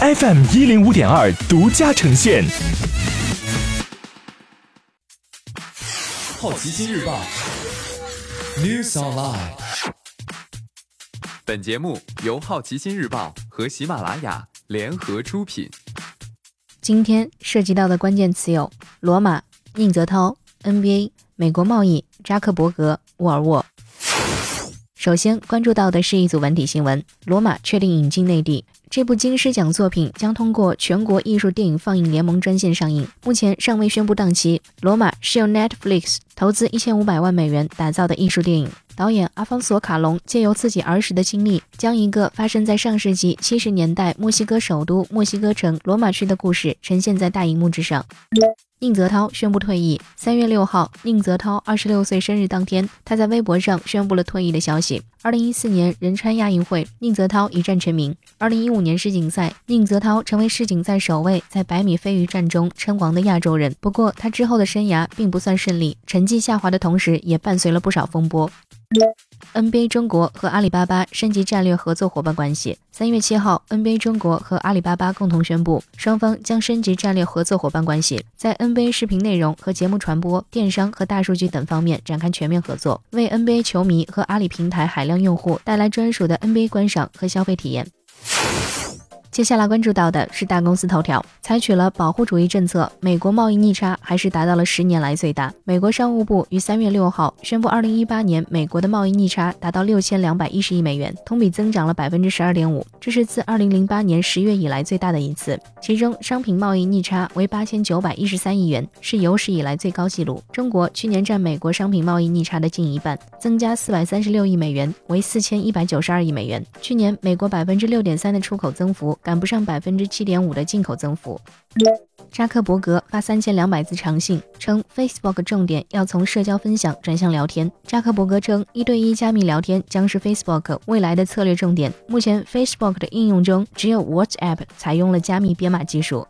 FM 一零五点二独家呈现。好奇心日报，News Online。本节目由好奇心日报和喜马拉雅联合出品。今天涉及到的关键词有：罗马、宁泽涛、NBA、美国贸易、扎克伯格、沃尔沃。首先关注到的是一组文体新闻：罗马确定引进内地。这部金狮奖作品将通过全国艺术电影放映联盟专线上映，目前尚未宣布档期。罗马是由 Netflix 投资一千五百万美元打造的艺术电影，导演阿方索·卡隆借由自己儿时的经历，将一个发生在上世纪七十年代墨西哥首都墨西哥城罗马区的故事呈现在大荧幕之上。宁泽涛宣布退役。三月六号，宁泽涛二十六岁生日当天，他在微博上宣布了退役的消息。二零一四年仁川亚运会，宁泽涛一战成名。二零一五年世锦赛，宁泽涛成为世锦赛首位在百米飞鱼战中称王的亚洲人。不过，他之后的生涯并不算顺利，成绩下滑的同时，也伴随了不少风波。NBA 中国和阿里巴巴升级战略合作伙伴关系。三月七号，NBA 中国和阿里巴巴共同宣布，双方将升级战略合作伙伴关系，在 NBA 视频内容和节目传播、电商和大数据等方面展开全面合作，为 NBA 球迷和阿里平台海量用户带来专属的 NBA 观赏和消费体验。接下来关注到的是大公司头条，采取了保护主义政策，美国贸易逆差还是达到了十年来最大。美国商务部于三月六号宣布，二零一八年美国的贸易逆差达到六千两百一十亿美元，同比增长了百分之十二点五，这是自二零零八年十月以来最大的一次。其中，商品贸易逆差为八千九百一十三亿元，是有史以来最高纪录。中国去年占美国商品贸易逆差的近一半，增加四百三十六亿美元，为四千一百九十二亿美元。去年美国百分之六点三的出口增幅。赶不上百分之七点五的进口增幅。扎克伯格发三千两百字长信，称 Facebook 重点要从社交分享转向聊天。扎克伯格称，一对一加密聊天将是 Facebook 未来的策略重点。目前，Facebook 的应用中只有 WhatsApp 采用了加密编码技术。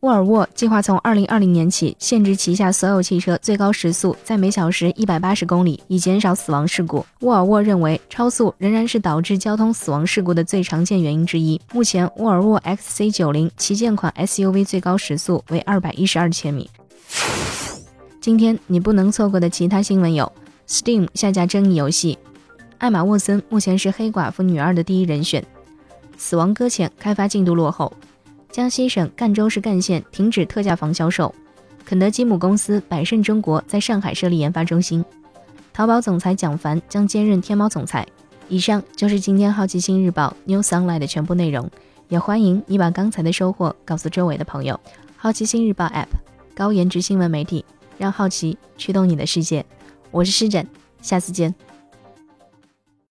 沃尔沃计划从二零二零年起限制旗下所有汽车最高时速在每小时一百八十公里，以减少死亡事故。沃尔沃认为，超速仍然是导致交通死亡事故的最常见原因之一。目前，沃尔沃 XC 九零旗舰款 SUV 最高时速为二百一十二千米。今天你不能错过的其他新闻有：Steam 下架争议游戏，艾玛沃森目前是黑寡妇女二的第一人选，死亡搁浅开发进度落后。江西省赣州市赣县停止特价房销售。肯德基母公司百胜中国在上海设立研发中心。淘宝总裁蒋凡将兼任天猫总裁。以上就是今天好奇心日报 New Sunlight 的全部内容。也欢迎你把刚才的收获告诉周围的朋友。好奇心日报 App，高颜值新闻媒体，让好奇驱动你的世界。我是施展，下次见。